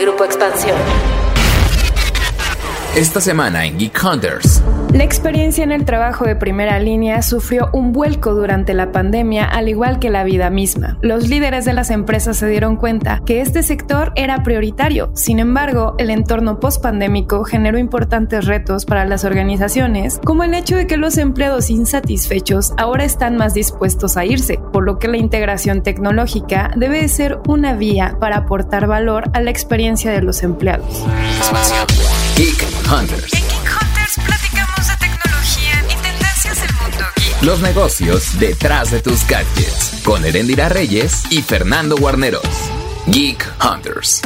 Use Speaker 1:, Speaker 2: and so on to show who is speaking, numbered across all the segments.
Speaker 1: Grupo Expansión.
Speaker 2: Esta semana en Geek Hunters.
Speaker 3: La experiencia en el trabajo de primera línea sufrió un vuelco durante la pandemia, al igual que la vida misma. Los líderes de las empresas se dieron cuenta que este sector era prioritario. Sin embargo, el entorno post-pandémico generó importantes retos para las organizaciones, como el hecho de que los empleados insatisfechos ahora están más dispuestos a irse, por lo que la integración tecnológica debe ser una vía para aportar valor a la experiencia de los empleados.
Speaker 2: Los negocios detrás de tus gadgets. Con Erendira Reyes y Fernando Guarneros. Geek Hunters.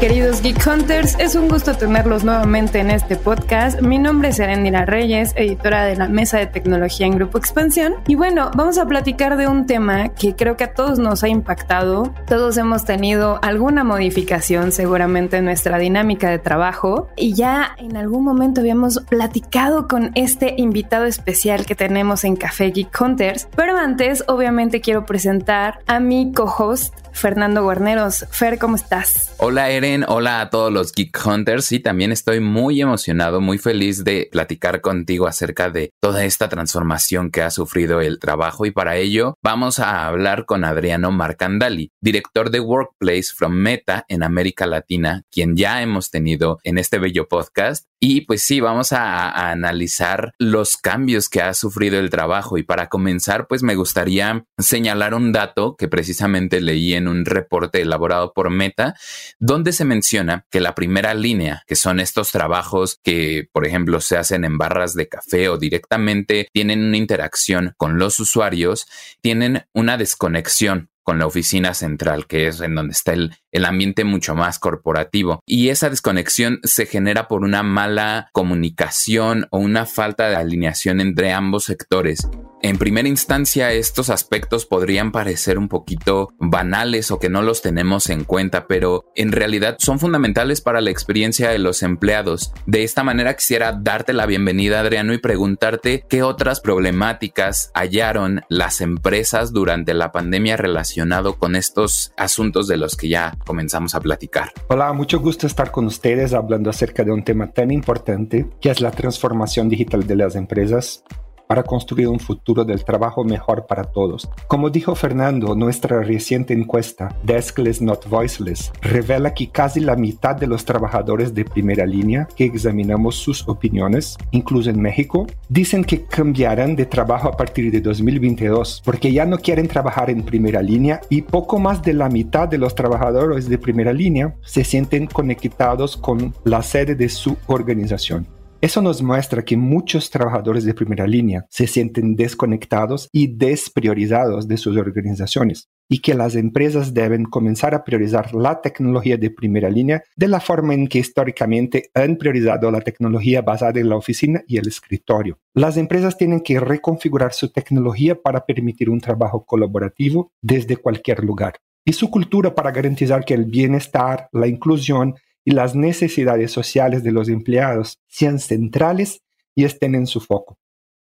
Speaker 3: Queridos Geek Hunters, es un gusto tenerlos nuevamente en este podcast. Mi nombre es Erendira Reyes, editora de la Mesa de Tecnología en Grupo Expansión. Y bueno, vamos a platicar de un tema que creo que a todos nos ha impactado. Todos hemos tenido alguna modificación seguramente en nuestra dinámica de trabajo. Y ya en algún momento habíamos platicado con este invitado especial que tenemos en Café Geek Hunters. Pero antes, obviamente, quiero presentar a mi co-host, Fernando Guarneros. Fer, ¿cómo estás?
Speaker 2: Hola Eren, hola a todos los Geek Hunters y también estoy muy emocionado, muy feliz de platicar contigo acerca de toda esta transformación que ha sufrido el trabajo y para ello vamos a hablar con Adriano Marcandali, director de Workplace from Meta en América Latina, quien ya hemos tenido en este bello podcast y pues sí, vamos a, analizar los cambios que ha sufrido el trabajo. Y para comenzar pues me gustaría señalar un dato que precisamente leí en un reporte elaborado por Meta, donde se menciona que la primera línea, que son estos trabajos que, por ejemplo, se hacen en barras de café o directamente tienen una interacción con los usuarios, tienen una desconexión con la oficina central, que es en donde está el, el, ambiente mucho más corporativo. Y esa desconexión se genera por una mala comunicación o una falta de alineación entre ambos sectores. En primera instancia, estos aspectos podrían parecer un poquito banales o que no los tenemos en cuenta, pero en realidad son fundamentales para la experiencia de los empleados. De esta manera quisiera darte la bienvenida, Adriano, y preguntarte qué otras problemáticas hallaron las empresas durante la pandemia relacionado con estos asuntos de los que ya comenzamos a platicar.
Speaker 4: Hola, mucho gusto estar con ustedes hablando acerca de un tema tan importante que es la transformación digital de las empresas para construir un futuro del trabajo mejor para todos. Como dijo Fernando, nuestra reciente encuesta, Deskless Not Voiceless, revela que casi la mitad de los trabajadores de primera línea que examinamos sus opiniones, incluso en México, dicen que cambiarán de trabajo a partir de 2022 porque ya no quieren trabajar en primera línea y poco más de la mitad de los trabajadores de primera línea se sienten conectados con la sede de su organización. Eso nos muestra que muchos trabajadores de primera línea se sienten desconectados y despriorizados de sus organizaciones y que las empresas deben comenzar a priorizar la tecnología de primera línea de la forma en que históricamente han priorizado la tecnología basada en la oficina y el escritorio. Las empresas tienen que reconfigurar su tecnología para permitir un trabajo colaborativo desde cualquier lugar y su cultura para garantizar que el bienestar, la inclusión y las necesidades sociales de los empleados sean centrales y estén en su foco.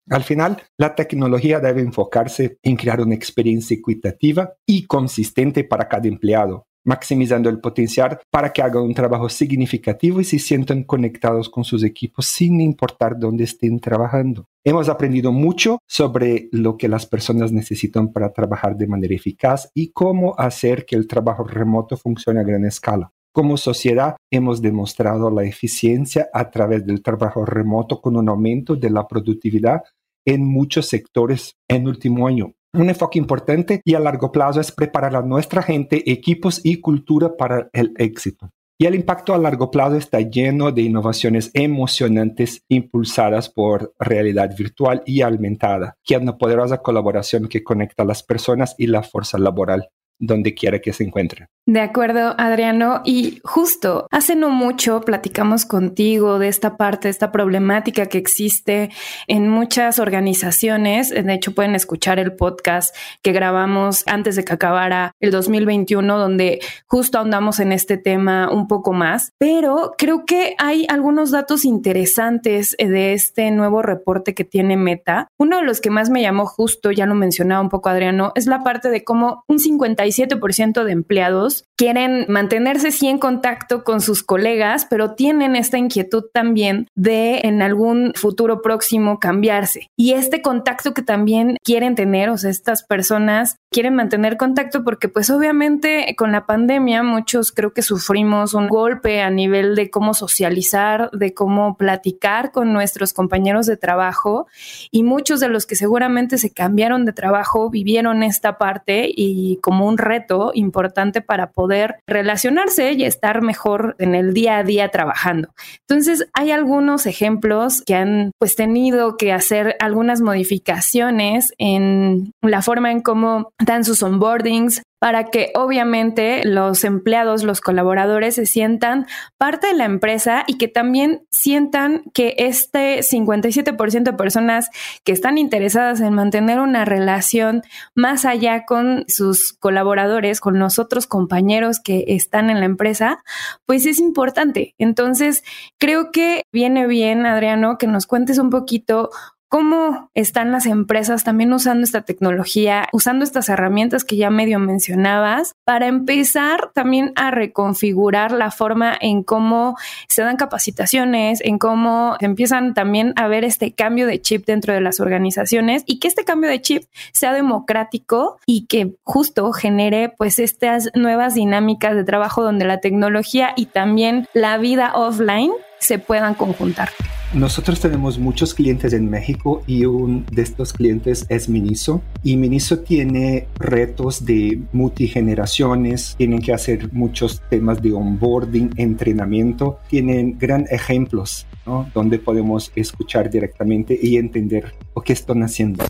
Speaker 4: Al final, la tecnología debe enfocarse en crear una experiencia equitativa y consistente para cada empleado, maximizando el potencial para que hagan un trabajo significativo y se sientan conectados con sus equipos sin importar dónde estén trabajando. Hemos aprendido mucho sobre lo que las personas necesitan para trabajar de manera eficaz y cómo hacer que el trabajo remoto funcione a gran escala. Como sociedad hemos demostrado la eficiencia a través del trabajo remoto con un aumento de la productividad en muchos sectores en último año. Un enfoque importante y a largo plazo es preparar a nuestra gente, equipos y cultura para el éxito. Y el impacto a largo plazo está lleno de innovaciones emocionantes impulsadas por realidad virtual y aumentada, que es una poderosa colaboración que conecta a las personas y la fuerza laboral donde quiera que se encuentre.
Speaker 3: De acuerdo, Adriano. Y justo hace no mucho platicamos contigo de esta parte, esta problemática que existe en muchas organizaciones. De hecho, pueden escuchar el podcast que grabamos antes de que acabara el 2021, donde justo ahondamos en este tema un poco más. Pero creo que hay algunos datos interesantes de este nuevo reporte que tiene Meta. Uno de los que más me llamó justo, ya lo mencionaba un poco Adriano, es la parte de cómo un 50 57% de empleados quieren mantenerse sí en contacto con sus colegas, pero tienen esta inquietud también de en algún futuro próximo cambiarse. Y este contacto que también quieren tener, o sea, estas personas quieren mantener contacto porque pues obviamente con la pandemia muchos creo que sufrimos un golpe a nivel de cómo socializar, de cómo platicar con nuestros compañeros de trabajo y muchos de los que seguramente se cambiaron de trabajo vivieron esta parte y como un reto importante para poder relacionarse y estar mejor en el día a día trabajando. Entonces, hay algunos ejemplos que han pues tenido que hacer algunas modificaciones en la forma en cómo dan sus onboardings, para que obviamente los empleados, los colaboradores se sientan parte de la empresa y que también sientan que este 57% de personas que están interesadas en mantener una relación más allá con sus colaboradores, con los otros compañeros que están en la empresa, pues es importante. Entonces, creo que viene bien, Adriano, que nos cuentes un poquito ¿Cómo están las empresas también usando esta tecnología, usando estas herramientas que ya medio mencionabas, para empezar también a reconfigurar la forma en cómo se dan capacitaciones, en cómo empiezan también a ver este cambio de chip dentro de las organizaciones y que este cambio de chip sea democrático y que justo genere pues estas nuevas dinámicas de trabajo donde la tecnología y también la vida offline se puedan conjuntar?
Speaker 4: Nosotros tenemos muchos clientes en México y uno de estos clientes es Miniso. Y Miniso tiene retos de multigeneraciones, tienen que hacer muchos temas de onboarding, entrenamiento, tienen gran ejemplos donde podemos escuchar directamente y entender lo que están haciendo.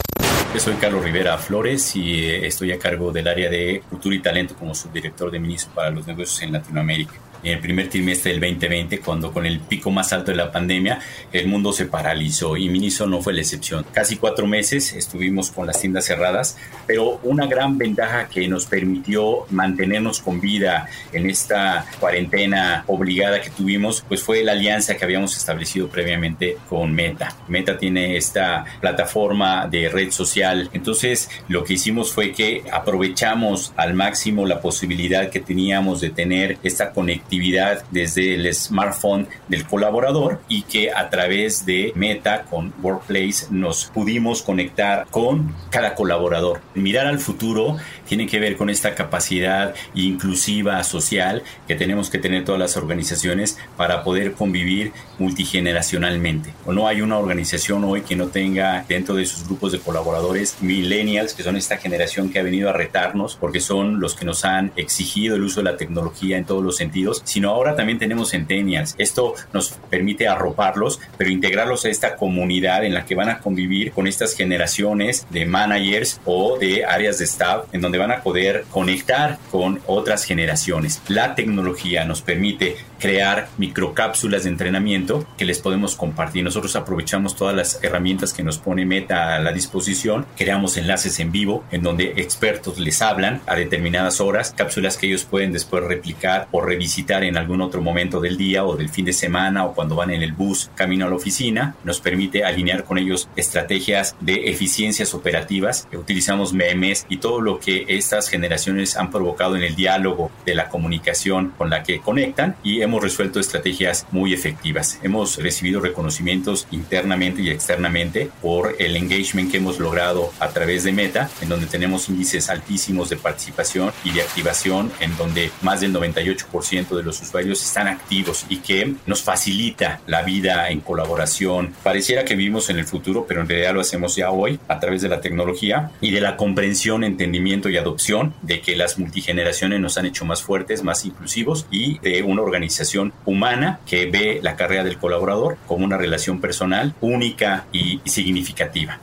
Speaker 1: Yo soy Carlos Rivera Flores y eh, estoy a cargo del área de cultura y talento como subdirector de Miniso para los negocios en Latinoamérica en el primer trimestre del 2020, cuando con el pico más alto de la pandemia, el mundo se paralizó y Miniso no fue la excepción. Casi cuatro meses estuvimos con las tiendas cerradas, pero una gran ventaja que nos permitió mantenernos con vida en esta cuarentena obligada que tuvimos, pues fue la alianza que habíamos establecido previamente con Meta. Meta tiene esta plataforma de red social, entonces lo que hicimos fue que aprovechamos al máximo la posibilidad que teníamos de tener esta conexión actividad desde el smartphone del colaborador y que a través de Meta con Workplace nos pudimos conectar con cada colaborador. Mirar al futuro tiene que ver con esta capacidad inclusiva social que tenemos que tener todas las organizaciones para poder convivir multigeneracionalmente. O no hay una organización hoy que no tenga dentro de sus grupos de colaboradores millennials, que son esta generación que ha venido a retarnos porque son los que nos han exigido el uso de la tecnología en todos los sentidos sino ahora también tenemos centennials. Esto nos permite arroparlos, pero integrarlos a esta comunidad en la que van a convivir con estas generaciones de managers o de áreas de staff en donde van a poder conectar con otras generaciones. La tecnología nos permite crear microcápsulas de entrenamiento que les podemos compartir. Nosotros aprovechamos todas las herramientas que nos pone Meta a la disposición, creamos enlaces en vivo en donde expertos les hablan a determinadas horas, cápsulas que ellos pueden después replicar o revisitar en algún otro momento del día o del fin de semana o cuando van en el bus camino a la oficina. Nos permite alinear con ellos estrategias de eficiencias operativas. Utilizamos memes y todo lo que estas generaciones han provocado en el diálogo de la comunicación con la que conectan y hemos resuelto estrategias muy efectivas. Hemos recibido reconocimientos internamente y externamente por el engagement que hemos logrado a través de Meta, en donde tenemos índices altísimos de participación y de activación, en donde más del 98% de de los usuarios están activos y que nos facilita la vida en colaboración. Pareciera que vivimos en el futuro, pero en realidad lo hacemos ya hoy a través de la tecnología y de la comprensión, entendimiento y adopción de que las multigeneraciones nos han hecho más fuertes, más inclusivos y de una organización humana que ve la carrera del colaborador como una relación personal única y significativa.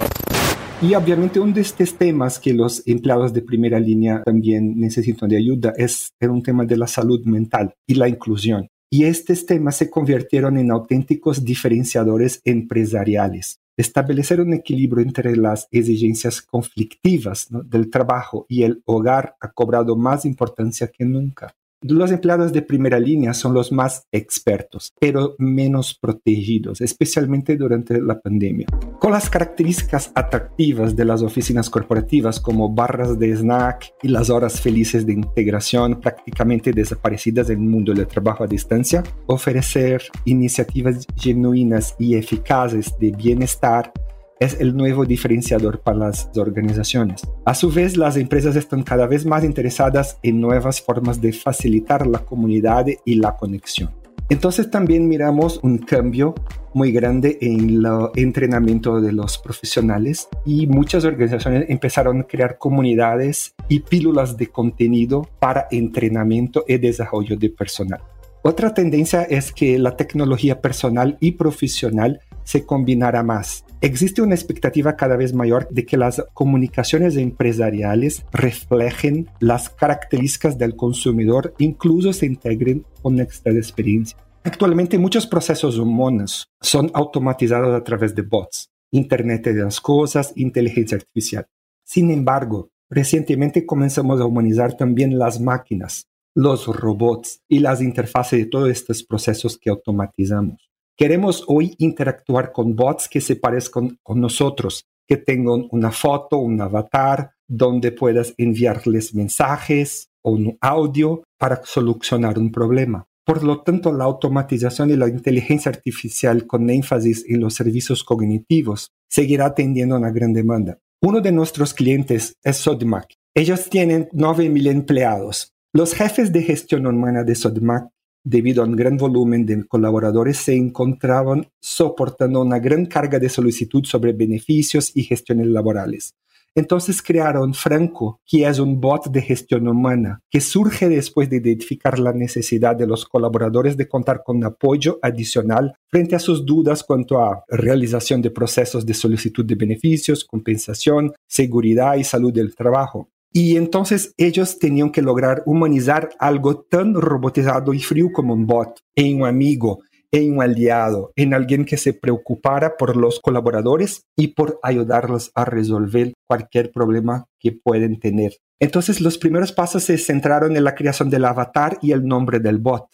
Speaker 4: Y obviamente uno de estos temas que los empleados de primera línea también necesitan de ayuda es un tema de la salud mental y la inclusión. Y estos temas se convirtieron en auténticos diferenciadores empresariales. Establecer un equilibrio entre las exigencias conflictivas del trabajo y el hogar ha cobrado más importancia que nunca. Los empleados de primera línea son los más expertos, pero menos protegidos, especialmente durante la pandemia. Con las características atractivas de las oficinas corporativas como barras de snack y las horas felices de integración prácticamente desaparecidas en el mundo del trabajo a distancia, ofrecer iniciativas genuinas y eficaces de bienestar es el nuevo diferenciador para las organizaciones. A su vez, las empresas están cada vez más interesadas en nuevas formas de facilitar la comunidad y la conexión. Entonces también miramos un cambio muy grande en el entrenamiento de los profesionales y muchas organizaciones empezaron a crear comunidades y pílulas de contenido para entrenamiento y desarrollo de personal. Otra tendencia es que la tecnología personal y profesional se combinará más. Existe una expectativa cada vez mayor de que las comunicaciones empresariales reflejen las características del consumidor, incluso se integren con extra experiencia. Actualmente muchos procesos humanos son automatizados a través de bots, Internet de las Cosas, inteligencia artificial. Sin embargo, recientemente comenzamos a humanizar también las máquinas, los robots y las interfaces de todos estos procesos que automatizamos. Queremos hoy interactuar con bots que se parezcan con nosotros, que tengan una foto, un avatar, donde puedas enviarles mensajes o un audio para solucionar un problema. Por lo tanto, la automatización y la inteligencia artificial con énfasis en los servicios cognitivos seguirá atendiendo una gran demanda. Uno de nuestros clientes es Sodmac. Ellos tienen 9.000 empleados. Los jefes de gestión humana de Sodmac debido a un gran volumen de colaboradores, se encontraban soportando una gran carga de solicitud sobre beneficios y gestiones laborales. Entonces crearon Franco, que es un bot de gestión humana, que surge después de identificar la necesidad de los colaboradores de contar con apoyo adicional frente a sus dudas cuanto a realización de procesos de solicitud de beneficios, compensación, seguridad y salud del trabajo. Y entonces ellos tenían que lograr humanizar algo tan robotizado y frío como un bot, en un amigo, en un aliado, en alguien que se preocupara por los colaboradores y por ayudarlos a resolver cualquier problema que pueden tener. Entonces los primeros pasos se centraron en la creación del avatar y el nombre del bot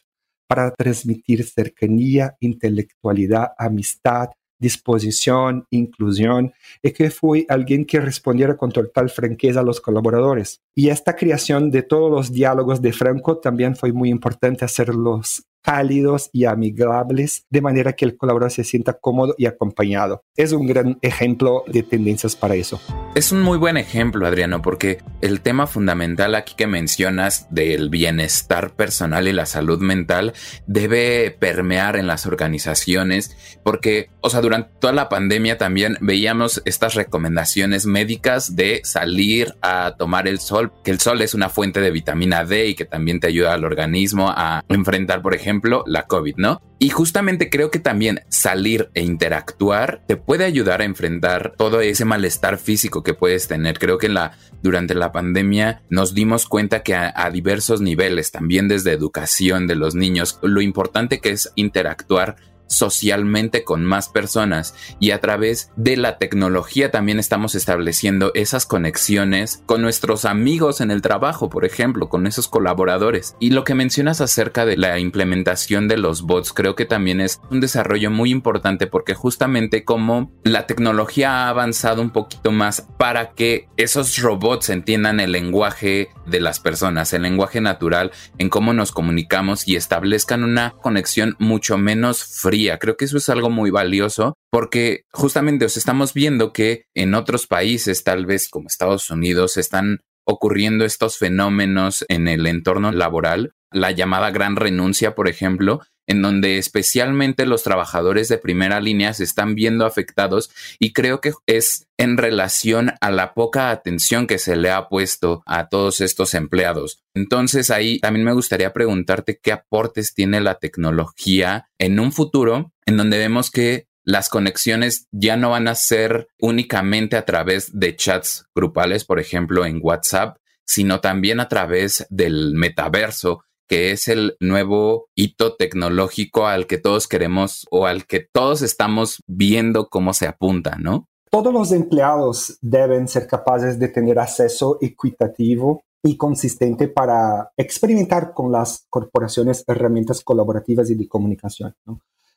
Speaker 4: para transmitir cercanía, intelectualidad, amistad, disposición, inclusión, y que fue alguien que respondiera con total franqueza a los colaboradores. Y esta creación de todos los diálogos de Franco también fue muy importante hacerlos cálidos y amigables, de manera que el colaborador se sienta cómodo y acompañado. Es un gran ejemplo de tendencias para eso.
Speaker 2: Es un muy buen ejemplo, Adriano, porque el tema fundamental aquí que mencionas del bienestar personal y la salud mental debe permear en las organizaciones, porque, o sea, durante toda la pandemia también veíamos estas recomendaciones médicas de salir a tomar el sol, que el sol es una fuente de vitamina D y que también te ayuda al organismo a enfrentar, por ejemplo, la COVID, ¿no? Y justamente creo que también salir e interactuar te puede ayudar a enfrentar todo ese malestar físico que puedes tener. Creo que la, durante la pandemia nos dimos cuenta que a diversos niveles, también desde educación de los niños, lo importante que es interactuar socialmente con más personas y a través de la tecnología también estamos estableciendo esas conexiones con nuestros amigos en el trabajo, por ejemplo, con esos colaboradores. Y lo que mencionas acerca de la implementación de los bots creo que también es un desarrollo muy importante porque justamente como la tecnología ha avanzado un poquito más para que esos robots entiendan el lenguaje de las personas, el lenguaje natural en cómo nos comunicamos y establezcan una conexión mucho menos fría Creo que eso es algo muy valioso porque justamente os estamos viendo que en otros países, tal vez como Estados Unidos, están ocurriendo estos fenómenos en el entorno laboral, la llamada gran renuncia, por ejemplo, en donde especialmente los trabajadores de primera línea se están viendo afectados y creo que es en relación a la poca atención que se le ha puesto a todos estos empleados. Entonces ahí también me gustaría preguntarte qué aportes tiene la tecnología en un futuro en donde vemos que las conexiones ya no van a ser únicamente a través de chats grupales, por ejemplo, en WhatsApp, sino también a través del metaverso, que es el nuevo hito tecnológico al que todos queremos o al que todos estamos viendo cómo se apunta, ¿no?
Speaker 4: Todos los empleados deben ser capaces de tener acceso equitativo y consistente para experimentar con las corporaciones herramientas colaborativas y de comunicación.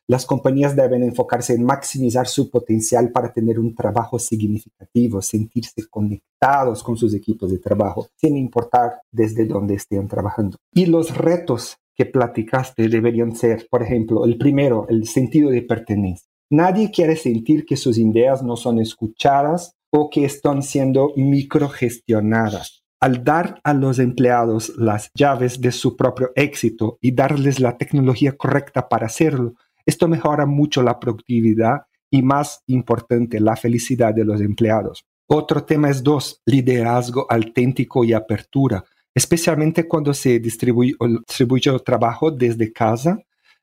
Speaker 4: Las compañías deben enfocarse en maximizar su potencial para tener un trabajo significativo, sentirse conectados con sus equipos de trabajo, sin importar desde dónde estén trabajando. Y los retos que platicaste deberían ser, por ejemplo, el primero, el sentido de pertenencia. Nadie quiere sentir que sus ideas no son escuchadas o que están siendo microgestionadas. Al dar a los empleados las llaves de su propio éxito y darles la tecnología correcta para hacerlo, esto mejora mucho la productividad y más importante, la felicidad de los empleados. Otro tema es dos, liderazgo auténtico y apertura. Especialmente cuando se distribuye, el trabajo desde casa,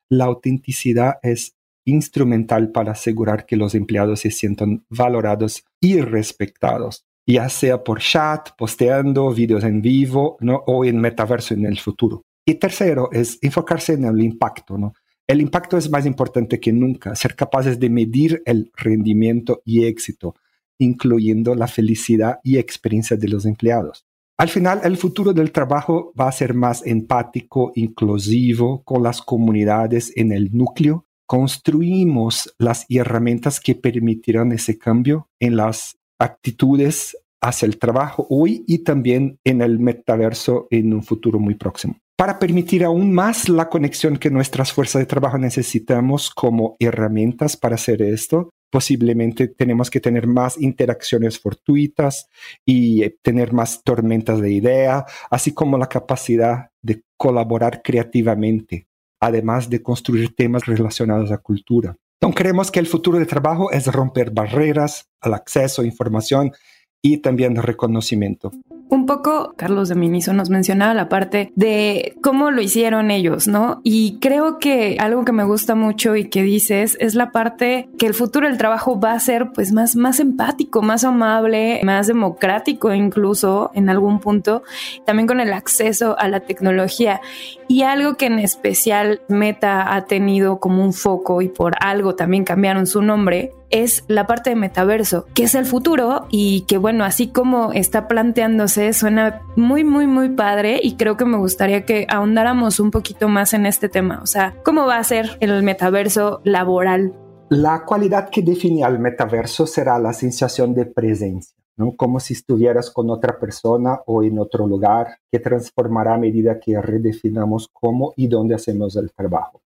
Speaker 4: la autenticidad es instrumental para asegurar que los empleados se sientan valorados y respetados, ya sea por chat, posteando videos en vivo ¿no? o en metaverso en el futuro. Y tercero es enfocarse en el impacto. ¿no? El impacto es más importante que nunca, ser capaces de medir el rendimiento y éxito, incluyendo la felicidad y experiencia de los empleados. Al final, el futuro del trabajo va a ser más empático, inclusivo, con las comunidades en el núcleo. Construimos las herramientas que permitirán ese cambio en las actitudes hacia el trabajo hoy y también en el metaverso en un futuro muy próximo. Para permitir aún más la conexión que nuestras fuerzas de trabajo necesitamos como herramientas para hacer esto, posiblemente tenemos que tener más interacciones fortuitas y eh, tener más tormentas de idea, así como la capacidad de colaborar creativamente, además de construir temas relacionados a cultura. Entonces creemos que el futuro de trabajo es romper barreras al acceso a información y también reconocimiento.
Speaker 3: Un poco, Carlos de Miniso nos mencionaba la parte de cómo lo hicieron ellos, ¿no? Y creo que algo que me gusta mucho y que dices es la parte que el futuro del trabajo va a ser pues más, más empático, más amable, más democrático incluso en algún punto, también con el acceso a la tecnología. Y algo que en especial Meta ha tenido como un foco y por algo también cambiaron su nombre es la parte de metaverso, que es el futuro y que bueno, así como está planteándose, suena muy, muy, muy padre y creo que me gustaría que ahondáramos un poquito más en este tema. O sea, ¿cómo va a ser el metaverso laboral?
Speaker 4: La cualidad que define al metaverso será la sensación de presencia. ¿no? como si estuvieras con otra persona o en otro lugar, que transformará a medida que redefinamos cómo y dónde hacemos el trabajo.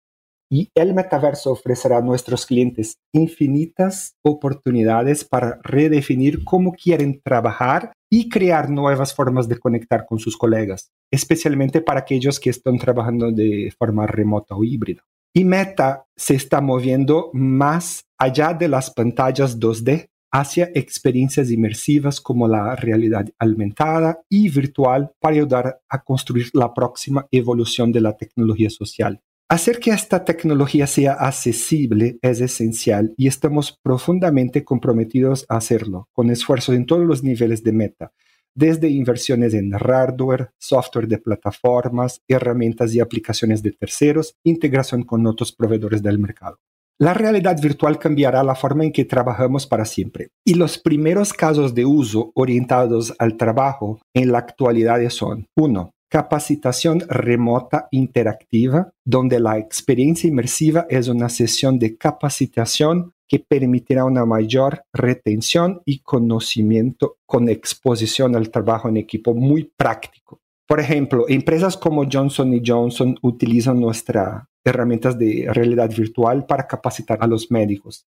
Speaker 4: Y el metaverso ofrecerá a nuestros clientes infinitas oportunidades para redefinir cómo quieren trabajar y crear nuevas formas de conectar con sus colegas, especialmente para aquellos que están trabajando de forma remota o híbrida. Y Meta se está moviendo más allá de las pantallas 2D hacia experiencias inmersivas como la realidad aumentada y virtual para ayudar a construir la próxima evolución de la tecnología social. Hacer que esta tecnología sea accesible es esencial y estamos profundamente comprometidos a hacerlo, con esfuerzos en todos los niveles de meta, desde inversiones en hardware, software de plataformas, herramientas y aplicaciones de terceros, integración con otros proveedores del mercado. La realidad virtual cambiará la forma en que trabajamos para siempre. Y los primeros casos de uso orientados al trabajo en la actualidad son 1 capacitación remota interactiva, donde la experiencia inmersiva es una sesión de capacitación que permitirá una mayor retención y conocimiento con exposición al trabajo en equipo muy práctico. Por ejemplo, empresas como Johnson Johnson utilizan nuestras herramientas de realidad virtual para capacitar a los médicos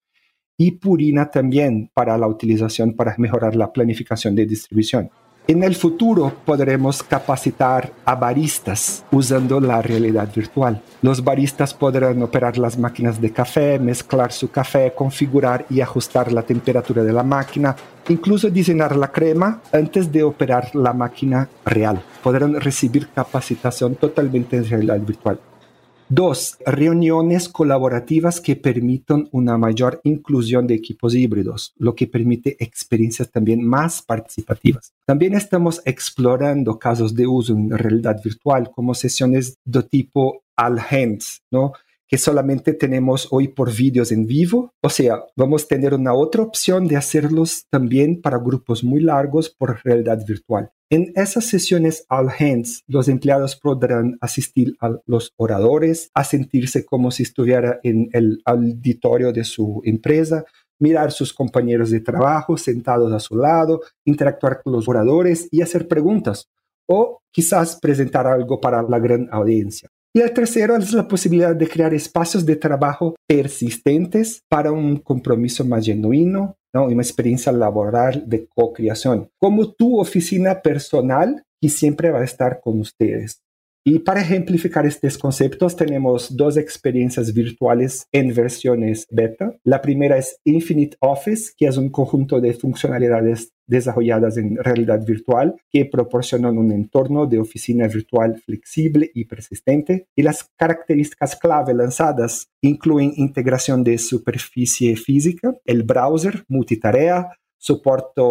Speaker 4: y Purina también para la utilización para mejorar la planificación de distribución. En el futuro podremos capacitar a baristas usando la realidad virtual. Los baristas podrán operar las máquinas de café, mezclar su café, configurar y ajustar la temperatura de la máquina, incluso diseñar la crema antes de operar la máquina real. Podrán recibir capacitación totalmente en realidad virtual. Dos, reuniones colaborativas que permitan una mayor inclusión de equipos híbridos, lo que permite experiencias también más participativas. También estamos explorando casos de uso en realidad virtual como sesiones de tipo all hands, ¿no? que solamente tenemos hoy por vídeos en vivo. O sea, vamos a tener una otra opción de hacerlos también para grupos muy largos por realidad virtual. En esas sesiones all hands, los empleados podrán asistir a los oradores, a sentirse como si estuviera en el auditorio de su empresa, mirar sus compañeros de trabajo sentados a su lado, interactuar con los oradores y hacer preguntas o quizás presentar algo para la gran audiencia. Y el tercero es la posibilidad de crear espacios de trabajo persistentes para un compromiso más genuino, ¿no? una experiencia laboral de co-creación, como tu oficina personal que siempre va a estar con ustedes. Y para ejemplificar estos conceptos tenemos dos experiencias virtuales en versiones beta. La primera es Infinite Office, que es un conjunto de funcionalidades desarrolladas en realidad virtual que proporcionan un entorno de oficina virtual flexible y persistente. Y las características clave lanzadas incluyen integración de superficie física, el browser multitarea, soporte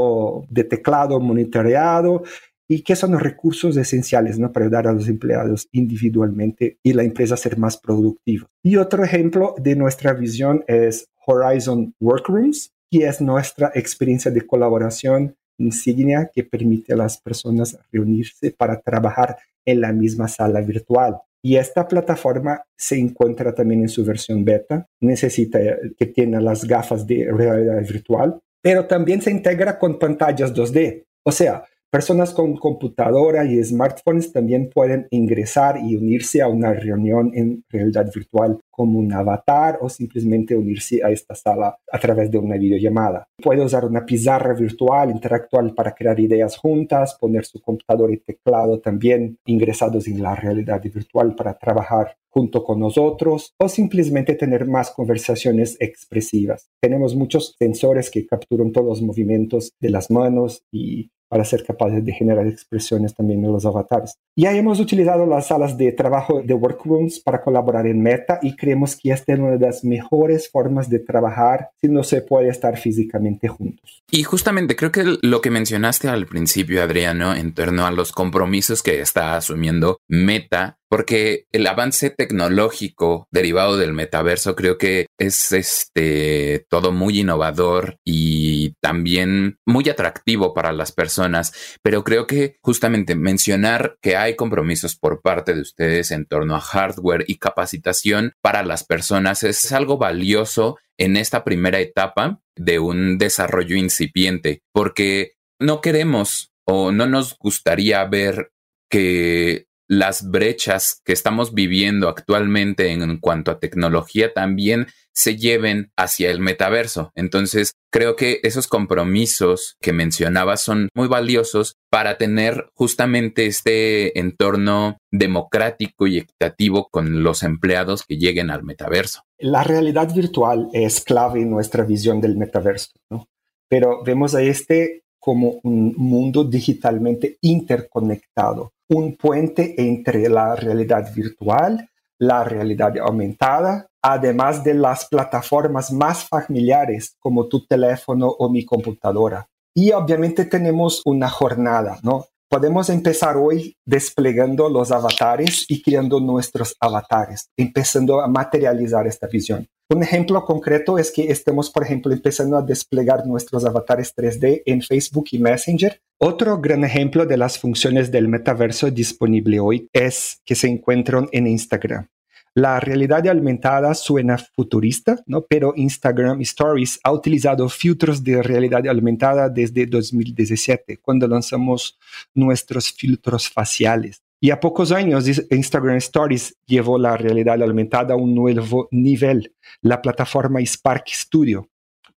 Speaker 4: de teclado monitoreado y que son los recursos esenciales ¿no? para ayudar a los empleados individualmente y la empresa a ser más productiva. Y otro ejemplo de nuestra visión es Horizon Workrooms, que es nuestra experiencia de colaboración insignia que permite a las personas reunirse para trabajar en la misma sala virtual. Y esta plataforma se encuentra también en su versión beta. Necesita que tenga las gafas de realidad virtual, pero también se integra con pantallas 2D. O sea, Personas con computadora y smartphones también pueden ingresar y unirse a una reunión en realidad virtual como un avatar o simplemente unirse a esta sala a través de una videollamada. Puede usar una pizarra virtual, interactual para crear ideas juntas, poner su computador y teclado también ingresados en la realidad virtual para trabajar junto con nosotros o simplemente tener más conversaciones expresivas. Tenemos muchos sensores que capturan todos los movimientos de las manos y para ser capaces de generar expresiones también en los avatares. Ya hemos utilizado las salas de trabajo de Workrooms para colaborar en Meta y creemos que esta es una de las mejores formas de trabajar si no se puede estar físicamente juntos.
Speaker 2: Y justamente creo que lo que mencionaste al principio, Adriano, en torno a los compromisos que está asumiendo Meta porque el avance tecnológico derivado del metaverso creo que es este todo muy innovador y también muy atractivo para las personas, pero creo que justamente mencionar que hay compromisos por parte de ustedes en torno a hardware y capacitación para las personas es algo valioso en esta primera etapa de un desarrollo incipiente, porque no queremos o no nos gustaría ver que las brechas que estamos viviendo actualmente en, cuanto a tecnología también se lleven hacia el metaverso. Entonces, creo que esos compromisos que mencionabas son muy valiosos para tener justamente este entorno democrático y equitativo con los empleados que lleguen al metaverso.
Speaker 4: La realidad virtual es clave en nuestra visión del metaverso, ¿no? Pero vemos a este como un mundo digitalmente interconectado un puente entre la realidad virtual, la realidad aumentada, además de las plataformas más familiares como tu teléfono o mi computadora. Y obviamente tenemos una jornada, ¿no? Podemos empezar hoy desplegando los avatares y creando nuestros avatares, empezando a materializar esta visión. Un ejemplo concreto es que estemos, por ejemplo, empezando a desplegar nuestros avatares 3D en Facebook y Messenger. Otro gran ejemplo de las funciones del metaverso disponible hoy es que se encuentran en Instagram. La realidad aumentada suena futurista, ¿no? pero Instagram Stories ha utilizado filtros de realidad aumentada desde 2017, cuando lanzamos nuestros filtros faciales. Y a pocos años, Instagram Stories llevó la realidad aumentada a un nuevo nivel. La plataforma Spark Studio,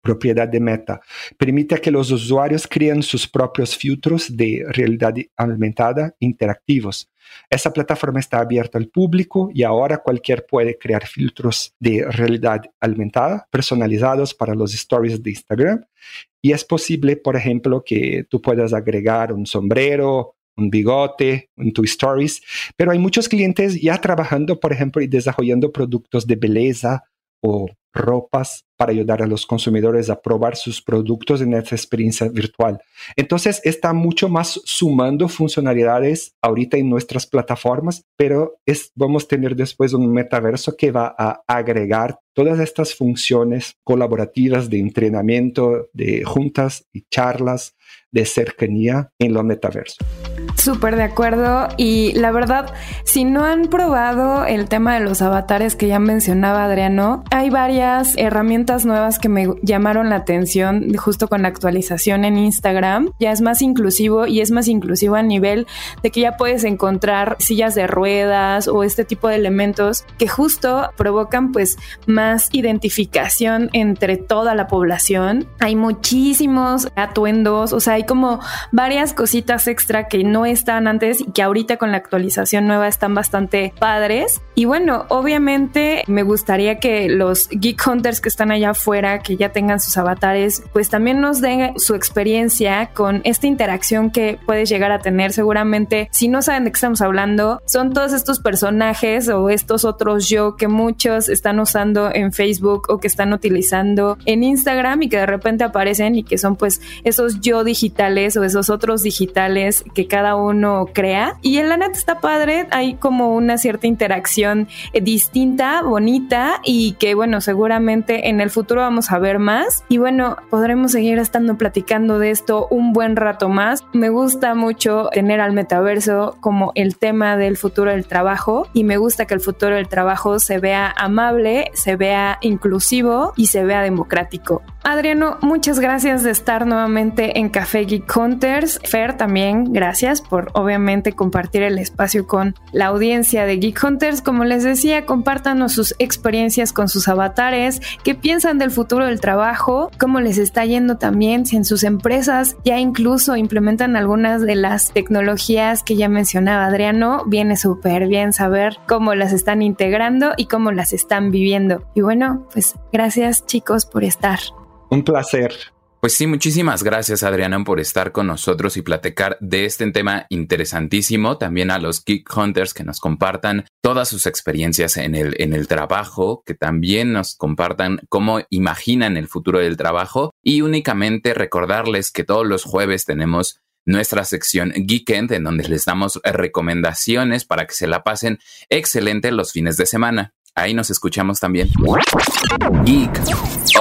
Speaker 4: propiedad de Meta, permite que los usuarios creen sus propios filtros de realidad aumentada interactivos. Esa plataforma está abierta al público y ahora cualquier puede crear filtros de realidad aumentada personalizados para los stories de Instagram. Y es posible, por ejemplo, que tú puedas agregar un sombrero, un bigote en tus stories, pero hay muchos clientes ya trabajando, por ejemplo, y desarrollando productos de belleza o ropas para ayudar a los consumidores a probar sus productos en esta experiencia virtual. Entonces está mucho más sumando funcionalidades ahorita en nuestras plataformas, pero vamos a tener después un metaverso que va a agregar todas estas funciones colaborativas de entrenamiento, de juntas y charlas, de cercanía en lo metaverso.
Speaker 3: Súper de acuerdo y la verdad, si no han probado el tema de los avatares que ya mencionaba Adriano, hay varias herramientas nuevas que me llamaron la atención justo con la actualización en Instagram. Ya es más inclusivo y es más inclusivo a nivel de que ya puedes encontrar sillas de ruedas o este tipo de elementos que justo provocan pues más identificación entre toda la población. Hay muchísimos atuendos, o sea, hay como varias cositas extra que no están antes y que ahorita con la actualización nueva están bastante padres. Y bueno, obviamente me gustaría que los Geek Hunters que están allá afuera, que ya tengan sus avatares, pues también nos den su experiencia con esta interacción que puedes llegar a tener. Seguramente, si no saben de qué estamos hablando, son todos estos personajes o estos otros yo que muchos están usando en Facebook o que están utilizando en Instagram y que de repente aparecen y que son pues esos yo digitales o esos otros digitales que cada uno crea. Y en la net está padre, hay como una cierta interacción eh, distinta, bonita y que bueno, seguramente en el futuro vamos a ver más. Y bueno, podremos seguir estando platicando de esto un buen rato más. Me gusta mucho tener al metaverso como el tema del futuro del trabajo y me gusta que el futuro del trabajo se vea amable, se vea inclusivo y se vea democrático. Adriano, muchas gracias de estar nuevamente en Café Geek Hunters. Fer, también gracias por obviamente compartir el espacio con la audiencia de Geek Hunters. Como les decía, compártanos sus experiencias con sus avatares, qué piensan del futuro del trabajo, cómo les está yendo también, si en sus empresas ya incluso implementan algunas de las tecnologías que ya mencionaba Adriano. Viene súper bien saber cómo las están integrando y cómo las están viviendo. Y bueno, pues gracias chicos por estar.
Speaker 4: Un placer.
Speaker 2: Pues sí, muchísimas gracias Adriana por estar con nosotros y platicar de este tema interesantísimo. También a los Geek Hunters que nos compartan todas sus experiencias en el, en el trabajo, que también nos compartan cómo imaginan el futuro del trabajo y únicamente recordarles que todos los jueves tenemos nuestra sección Geekend en donde les damos recomendaciones para que se la pasen excelente los fines de semana. Ahí nos escuchamos también. Geek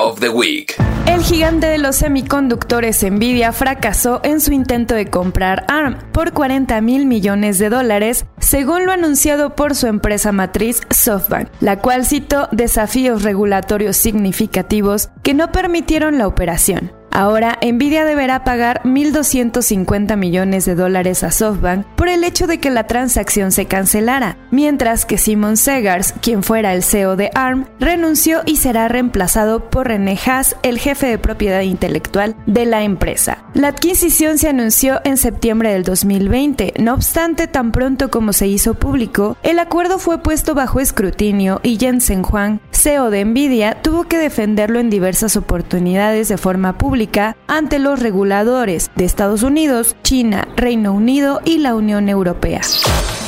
Speaker 2: of the Week.
Speaker 3: El gigante de los semiconductores Nvidia fracasó en su intento de comprar ARM por 40 mil millones de dólares, según lo anunciado por su empresa matriz SoftBank, la cual citó desafíos regulatorios significativos que no permitieron la operación. Ahora, Nvidia deberá pagar 1.250 millones de dólares a SoftBank por el hecho de que la transacción se cancelara, mientras que Simon Segars, quien fuera el CEO de ARM, renunció y será reemplazado por René Haas, el jefe de propiedad intelectual de la empresa. La adquisición se anunció en septiembre del 2020, no obstante, tan pronto como se hizo público, el acuerdo fue puesto bajo escrutinio y Jensen Huang, CEO de Nvidia, tuvo que defenderlo en diversas oportunidades de forma pública ante los reguladores de Estados Unidos, China, Reino Unido y la Unión Europea.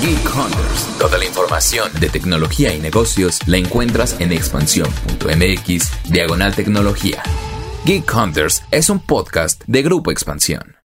Speaker 2: Geek Hunters. Toda la información de tecnología y negocios la encuentras en expansión.mx diagonal tecnología. Geek Hunters es un podcast de Grupo Expansión.